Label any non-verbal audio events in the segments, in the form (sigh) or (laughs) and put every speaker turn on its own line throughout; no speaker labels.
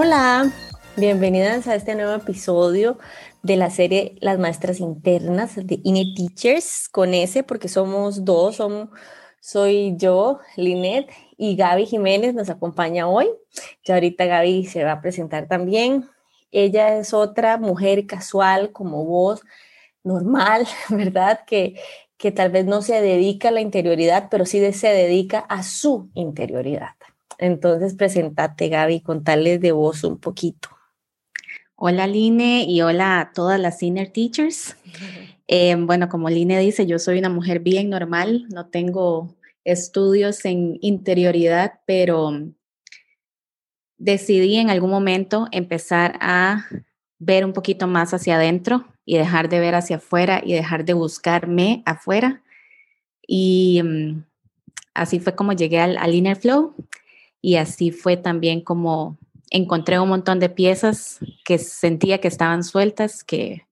Hola, bienvenidas a este nuevo episodio de la serie Las Maestras Internas de Inner Teachers con S porque somos dos, soy yo, Linet y Gaby Jiménez nos acompaña hoy. Ya ahorita Gaby se va a presentar también. Ella es otra mujer casual como vos, normal, (laughs) ¿verdad? Que, que tal vez no se dedica a la interioridad, pero sí se dedica a su interioridad. Entonces, presentate, Gaby, contarles de vos un poquito.
Hola, Line, y hola a todas las senior teachers. (laughs) Eh, bueno, como Line dice, yo soy una mujer bien normal, no tengo estudios en interioridad, pero decidí en algún momento empezar a ver un poquito más hacia adentro y dejar de ver hacia afuera y dejar de buscarme afuera. Y mm, así fue como llegué al, al Inner Flow y así fue también como encontré un montón de piezas que sentía que estaban sueltas que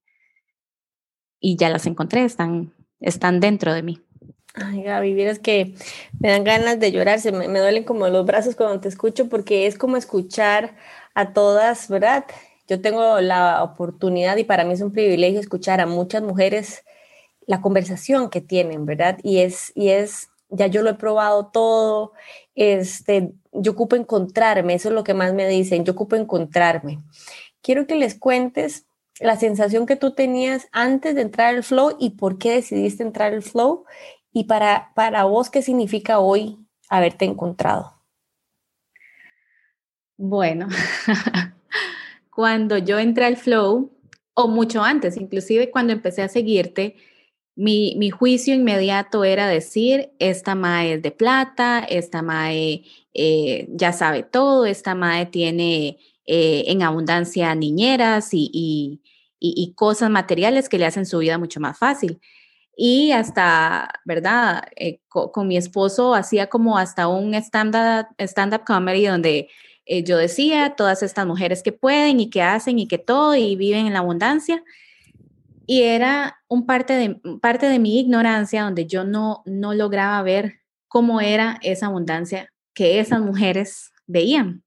y ya las encontré, están, están dentro de mí.
Ay, Gaby, vieras que me dan ganas de llorar, se me, me, duelen como los brazos cuando te escucho porque es como escuchar a todas, ¿verdad? Yo tengo la oportunidad y para mí es un privilegio escuchar a muchas mujeres la conversación que tienen, ¿verdad? Y es, y es ya yo lo he probado todo, este, yo ocupo encontrarme, eso es lo que más me dicen, yo ocupo encontrarme. Quiero que les cuentes la sensación que tú tenías antes de entrar al flow y por qué decidiste entrar al flow y para, para vos qué significa hoy haberte encontrado.
Bueno, (laughs) cuando yo entré al flow, o mucho antes, inclusive cuando empecé a seguirte, mi, juicio inmediato era decir, esta mae es de plata, esta mae eh, ya sabe todo, esta mae tiene eh, en abundancia niñeras y, cosas materiales que le hacen su vida mucho más fácil. Y hasta, ¿verdad? Eh, con, mi esposo hacía como hasta un stand-up stand comedy donde yo decía, todas estas mujeres que pueden y que hacen y que todo y viven en la abundancia. Y era un parte de, parte de mi ignorancia donde yo no, no lograba ver cómo era esa abundancia que esas mujeres veían.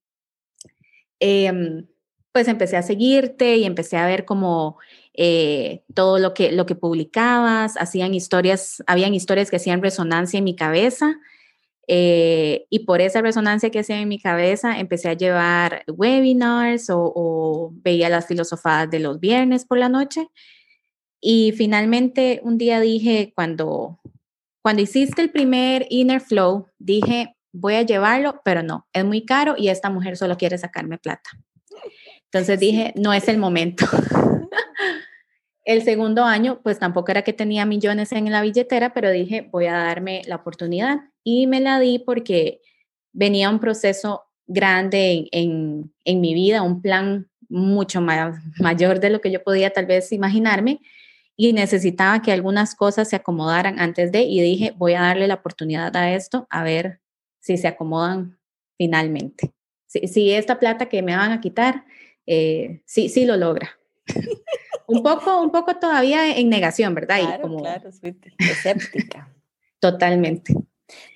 Em, pues empecé a seguirte y empecé a ver como eh, todo lo que, lo que publicabas, hacían historias, habían historias que hacían resonancia en mi cabeza. Eh, y por esa resonancia que hacía en mi cabeza, empecé a llevar webinars o, o veía las filosofadas de los viernes por la noche y finalmente un día dije, cuando, cuando hiciste el primer Inner Flow, dije, voy a llevarlo, pero no, es muy caro y esta mujer solo quiere sacarme plata. Entonces dije, no es el momento. (laughs) el segundo año, pues tampoco era que tenía millones en la billetera, pero dije, voy a darme la oportunidad. Y me la di porque venía un proceso grande en, en mi vida, un plan mucho más, mayor de lo que yo podía tal vez imaginarme y necesitaba que algunas cosas se acomodaran antes de y dije, voy a darle la oportunidad a esto, a ver si se acomodan finalmente. Si, esta plata que me van a quitar, eh, sí, sí lo logra. (laughs) un, poco, un poco todavía en negación, ¿verdad?
Claro, como, claro, escéptica.
Totalmente.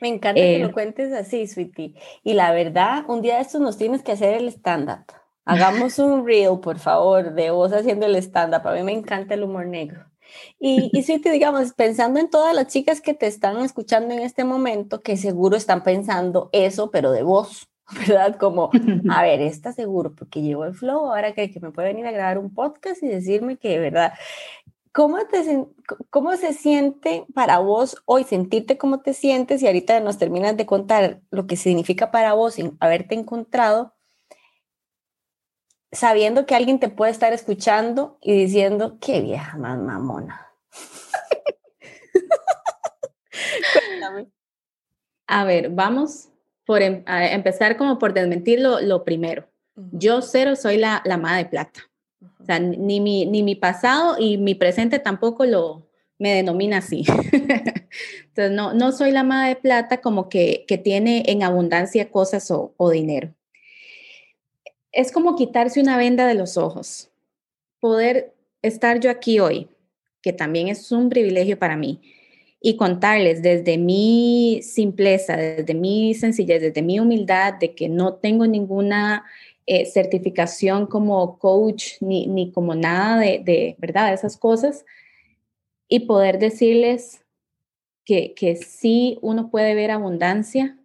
Me encanta que lo eh, cuentes así, Sweetie. Y la verdad, un día de estos nos tienes que hacer el stand-up. Hagamos un reel, por favor, de vos haciendo el stand-up. A mí me encanta el humor negro. Y, y si te digamos, pensando en todas las chicas que te están escuchando en este momento, que seguro están pensando eso, pero de vos, (laughs) ¿verdad? Como, a ver, está seguro, porque llegó el flow, ahora que, que me puede venir a grabar un podcast y decirme que, ¿verdad? ¿Cómo, te, ¿Cómo se siente para vos hoy sentirte cómo te sientes y ahorita nos terminas de contar lo que significa para vos haberte encontrado? Sabiendo que alguien te puede estar escuchando y diciendo, qué vieja más mamona. (laughs)
A ver, vamos por em, a empezar como por desmentir lo, primero. Yo cero soy la, la de plata. O sea, ni mi, ni mi pasado y mi presente tampoco lo, me denomina así. (laughs) Entonces, no, no soy la madre de plata como que, que tiene en abundancia cosas o, o dinero. Es como quitarse una venda de los ojos. Poder estar yo aquí hoy, que también es un privilegio para mí, y contarles desde mi simpleza, desde mi sencillez, desde mi humildad, de que no tengo ninguna eh, certificación como coach ni, ni como nada de, de, ¿verdad? esas cosas, y poder decirles que, que sí uno puede ver abundancia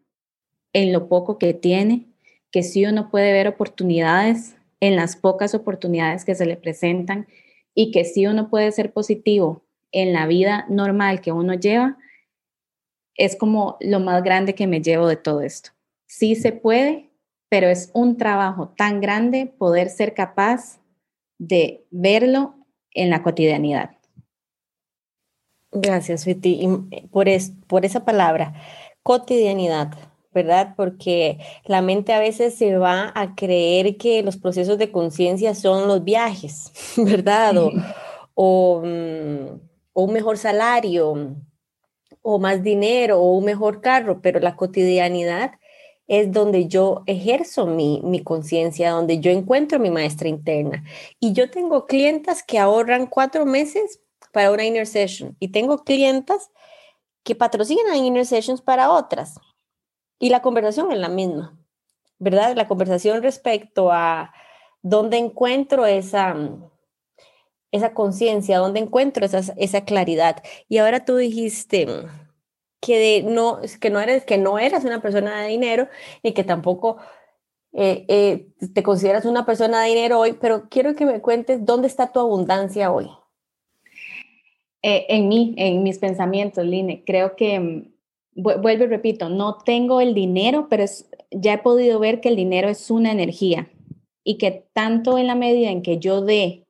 en lo poco que tiene, que sí uno puede ver oportunidades en las pocas oportunidades que se le presentan y que sí uno puede ser positivo en la vida normal que uno lleva, es como lo más grande que me llevo de todo esto. Sí se puede, pero es un trabajo tan grande poder ser capaz de verlo en la cotidianidad.
Gracias, Viti, por, por esa palabra, cotidianidad. ¿Verdad? Porque la mente a veces se va a creer que los procesos de conciencia son los viajes, (laughs) ¿verdad? O, mm, o, un mejor salario, o más dinero, o un mejor carro, pero la cotidianidad es donde yo ejerzo mi, mi conciencia, donde yo encuentro mi maestra interna. Y yo tengo clientas que ahorran cuatro meses para una inner session y tengo clientas que patrocinan inner sessions para otras. Y la conversación es la misma, ¿verdad? La conversación respecto a dónde encuentro esa, esa conciencia, dónde encuentro esa, esa claridad. Y ahora tú dijiste que, no, que, no eres, que no eras una persona de dinero y que tampoco eh, eh, te consideras una persona de dinero hoy, pero quiero que me cuentes dónde está tu abundancia hoy.
Eh, en mí, en mis pensamientos, Line. Creo que mm, vuelvo y repito, no tengo el dinero, pero ya he podido ver que el dinero es una energía y que tanto en la medida en que yo dé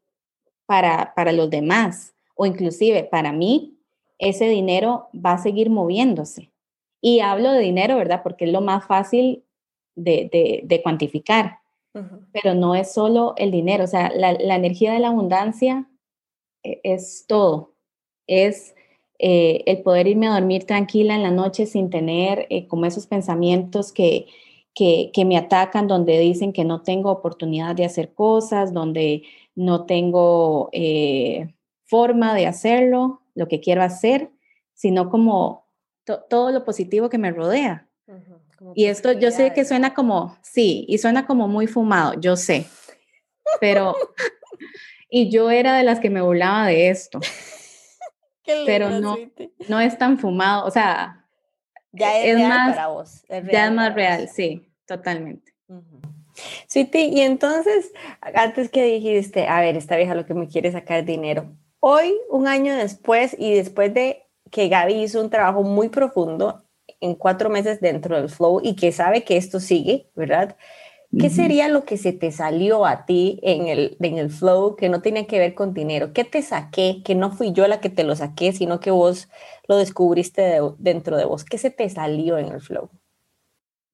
para, para los demás o inclusive para mí, ese dinero va a seguir moviéndose. Y hablo de dinero, ¿verdad? Porque es lo más fácil de, de, cuantificar, pero no es solo el dinero, o sea, la, la energía de la abundancia eh, es todo, es eh, el poder irme a dormir tranquila en la noche sin tener eh, como esos pensamientos que, que, me atacan, donde dicen que no tengo oportunidad de hacer cosas, donde no tengo eh, forma de hacerlo, lo que quiero hacer, sino como todo lo positivo que me rodea. Y esto yo sé que suena como, sí, y suena como muy fumado, yo sé, pero, (laughs) y yo era de las que me burlaba de esto pero no, no es tan fumado, o sea,
ya es, más, para vos.
ya es más real, sí, totalmente.
Sí, y entonces, antes que dijiste, a ver, esta vieja lo que me quiere sacar dinero, hoy, un año después, y después de que Gaby hizo un trabajo muy profundo en cuatro meses dentro del flow y que sabe que esto sigue, ¿verdad? ¿Qué sería lo que se te salió a ti en el, en el flow que no tenía que ver con dinero? ¿Qué te saqué? Que no fui yo la que te lo saqué, sino que vos lo descubriste dentro de vos. ¿Qué se te salió en el flow?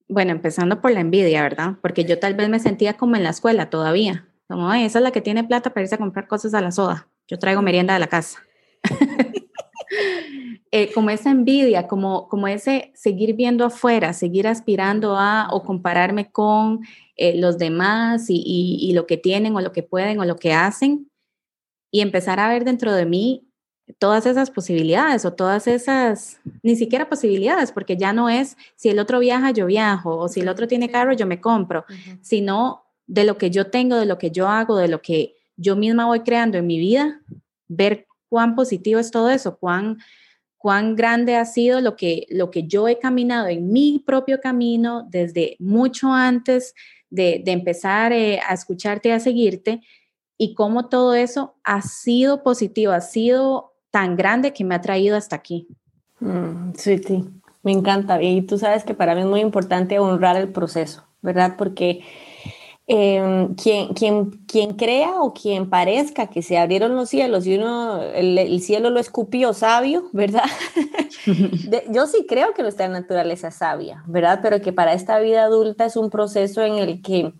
Bueno, empezando por la envidia, ¿verdad? Porque yo tal vez me sentía como en la escuela todavía. Como, esa es la que tiene plata para irse a comprar cosas a la soda. Yo traigo merienda de la casa. Eh, como esa envidia, como, como ese seguir viendo afuera, seguir aspirando a o compararme con eh, los demás y, lo que tienen o lo que pueden o lo que hacen y empezar a ver dentro de mí todas esas posibilidades o todas esas, ni siquiera posibilidades, porque ya no es si el otro viaja, yo viajo, o si el otro tiene carro, yo me compro, sino de lo que yo tengo, de lo que yo hago, de lo que yo misma voy creando en mi vida, ver cuán positivo es todo eso, cuán cuán grande ha sido lo que, lo que yo he caminado en mi propio camino desde mucho antes de, empezar eh, a escucharte y a seguirte y cómo todo eso ha sido positivo, ha sido tan grande que me ha traído hasta aquí.
Mm, sí, me encanta. Y tú sabes que para mí es muy importante honrar el proceso, ¿verdad? Porque eh, quien, quien, quien crea o quien parezca que se abrieron los cielos y uno, el, cielo lo escupió sabio, ¿verdad? (laughs) yo sí creo que nuestra naturaleza es sabia, ¿verdad? Pero que para esta vida adulta es un proceso en el que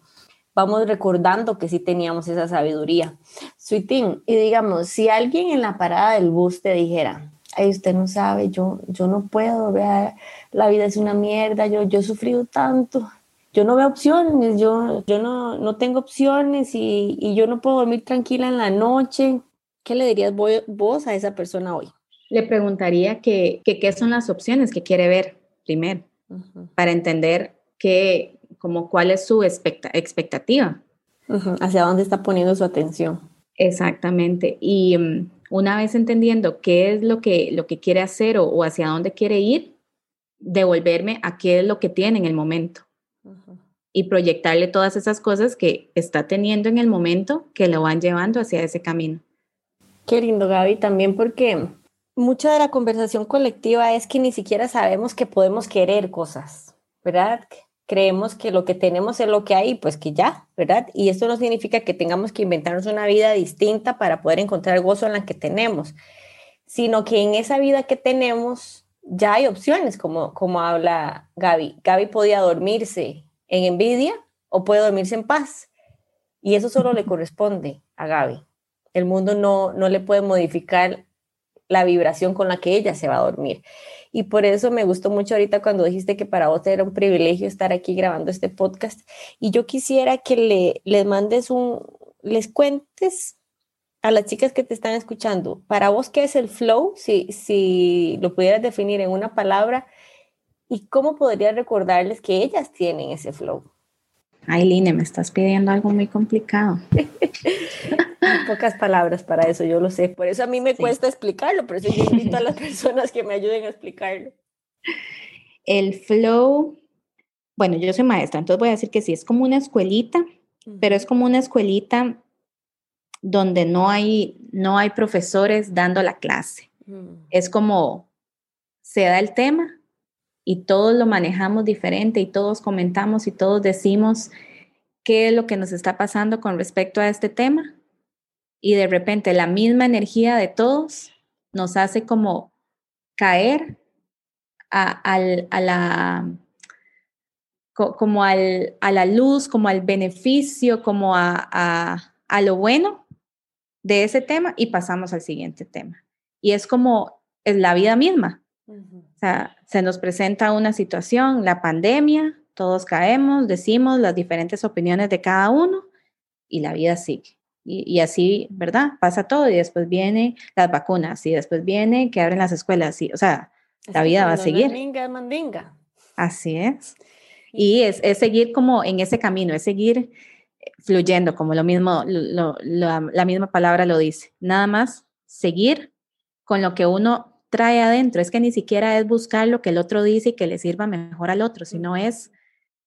vamos recordando que sí teníamos esa sabiduría. Sweetín, y digamos, si alguien en la parada del bus te dijera, ay, usted no sabe, yo, yo no puedo, vea, la vida es una mierda, yo, yo he sufrido tanto, yo no veo opciones, yo, yo no, no tengo opciones y, y yo no puedo dormir tranquila en la noche. ¿Qué le dirías vos a esa persona hoy?
Le preguntaría que, qué son las opciones que quiere ver primero, para entender qué, como cuál es su expectativa.
Hacia dónde está poniendo su atención.
Exactamente. Y mm, una vez entendiendo qué es lo que, lo que quiere hacer o, hacia dónde quiere ir, devolverme a qué es lo que tiene en el momento. Y proyectarle todas esas cosas que está teniendo en el momento que lo van llevando hacia ese camino.
Qué lindo, Gaby, también porque mucha de la conversación colectiva es que ni siquiera sabemos que podemos querer cosas, ¿verdad? creemos que lo que tenemos es lo que hay, pues que ya, ¿verdad? Y esto no significa que tengamos que inventarnos una vida distinta para poder encontrar gozo en la que tenemos, sino que en esa vida que tenemos ya hay opciones, como, como habla Gaby. Gaby podía dormirse en envidia o puede dormirse en paz. Y eso solo le corresponde a Gaby. El mundo no, no le puede modificar la vibración con la que ella se va a dormir. Y por eso me gustó mucho ahorita cuando dijiste que para vos era un privilegio estar aquí grabando este podcast. Y yo quisiera que le, les mandes un, les cuentes a las chicas que te están escuchando, para vos, ¿qué es el flow? Si, si lo pudieras definir en una palabra, ¿y cómo podrías recordarles que ellas tienen ese flow?
Ay, Line, me estás pidiendo algo muy complicado. (laughs)
Pocas palabras para eso, yo lo sé. Por eso a mí me cuesta explicarlo, por eso yo invito a las (laughs) personas que me ayuden a explicarlo.
El flow, bueno, yo soy maestra, entonces voy a decir que sí, es como una escuelita, pero es como una escuelita donde no hay, no hay profesores dando la clase. Es como se da el tema y todos lo manejamos diferente y todos comentamos y todos decimos qué es lo que nos está pasando con respecto a este tema. Y de repente la misma energía de todos nos hace como caer a, la como al, a la luz, como al beneficio, como a, lo bueno de ese tema y pasamos al siguiente tema. Y es como es la vida misma. O sea, se nos presenta una situación, la pandemia, todos caemos, decimos las diferentes opiniones de cada uno y la vida sigue. Y, así, ¿verdad? Pasa todo y después viene las vacunas y después viene que abren las escuelas. Y, o sea, la vida va a seguir.
mandinga.
Así es. Y es, es, seguir como en ese camino, es seguir fluyendo, como lo mismo, la misma palabra lo dice. Nada más seguir con lo que uno trae adentro. Es que ni siquiera es buscar lo que el otro dice y que le sirva mejor al otro, sino es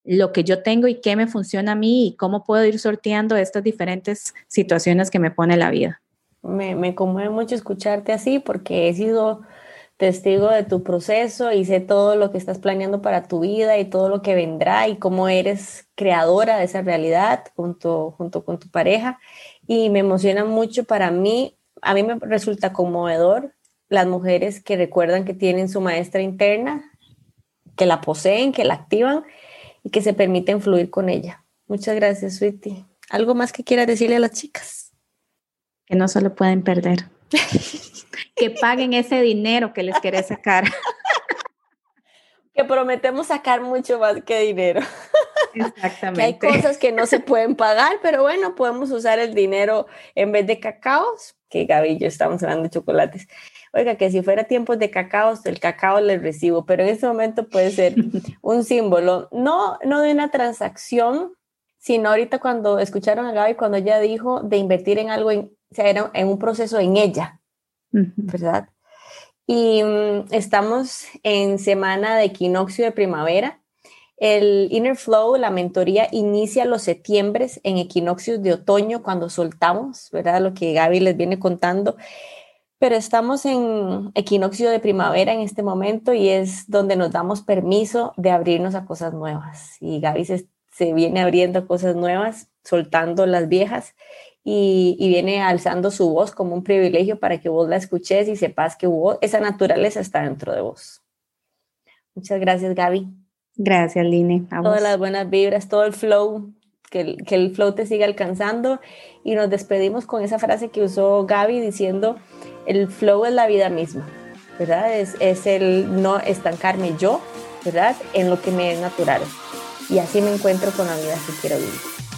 lo que yo tengo y qué me funciona a mí y cómo puedo ir sorteando estas diferentes situaciones que me pone la vida.
Me, me conmueve mucho escucharte así porque he sido testigo de tu proceso y sé todo lo que estás planeando para tu vida y todo lo que vendrá y cómo eres creadora de esa realidad junto, junto con tu pareja. Y me emociona mucho para mí, a mí me resulta conmovedor las mujeres que recuerdan que tienen su maestra interna, que la poseen, que la activan y que se permiten fluir con ella. Muchas gracias, Sweetie. ¿Algo más que quieras decirle a las chicas?
Que no solo pueden perder. (laughs) que paguen ese dinero que les querés sacar. (laughs)
que prometemos sacar mucho más que dinero.
Exactamente.
que hay cosas que no se pueden pagar, pero bueno, podemos usar el dinero en vez de cacaos, que Gaby y yo estamos hablando de chocolates, oiga, que si fuera tiempos de cacao, el cacao le recibo, pero en este momento puede ser (laughs) un símbolo, no, no de una transacción, sino ahorita cuando escucharon a Gaby, cuando ella dijo de invertir en algo, en, o sea, era en un proceso en ella, ¿verdad? Y mm, estamos en semana de equinoccio de primavera. El Inner Flow, la mentoría, inicia los septiembre en equinoccios de otoño cuando soltamos, ¿verdad? Lo que Gaby les viene contando pero estamos en equinoccio de primavera en este momento y es donde nos damos permiso de abrirnos a cosas nuevas. Y Gaby se, viene abriendo cosas nuevas, soltando las viejas y, viene alzando su voz como un privilegio para que vos la escuches y sepas que esa naturaleza está dentro de vos. Muchas gracias, Gaby.
Gracias, Line.
Todas las buenas vibras, todo el flow que el, que el flow te siga alcanzando y nos despedimos con esa frase que usó Gaby diciendo, el flow es la vida misma, ¿verdad? Es, es el no estancarme yo, ¿verdad? En lo que me es natural. Y así me encuentro con la vida que quiero vivir.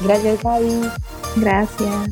Gracias, Gaby. Gracias.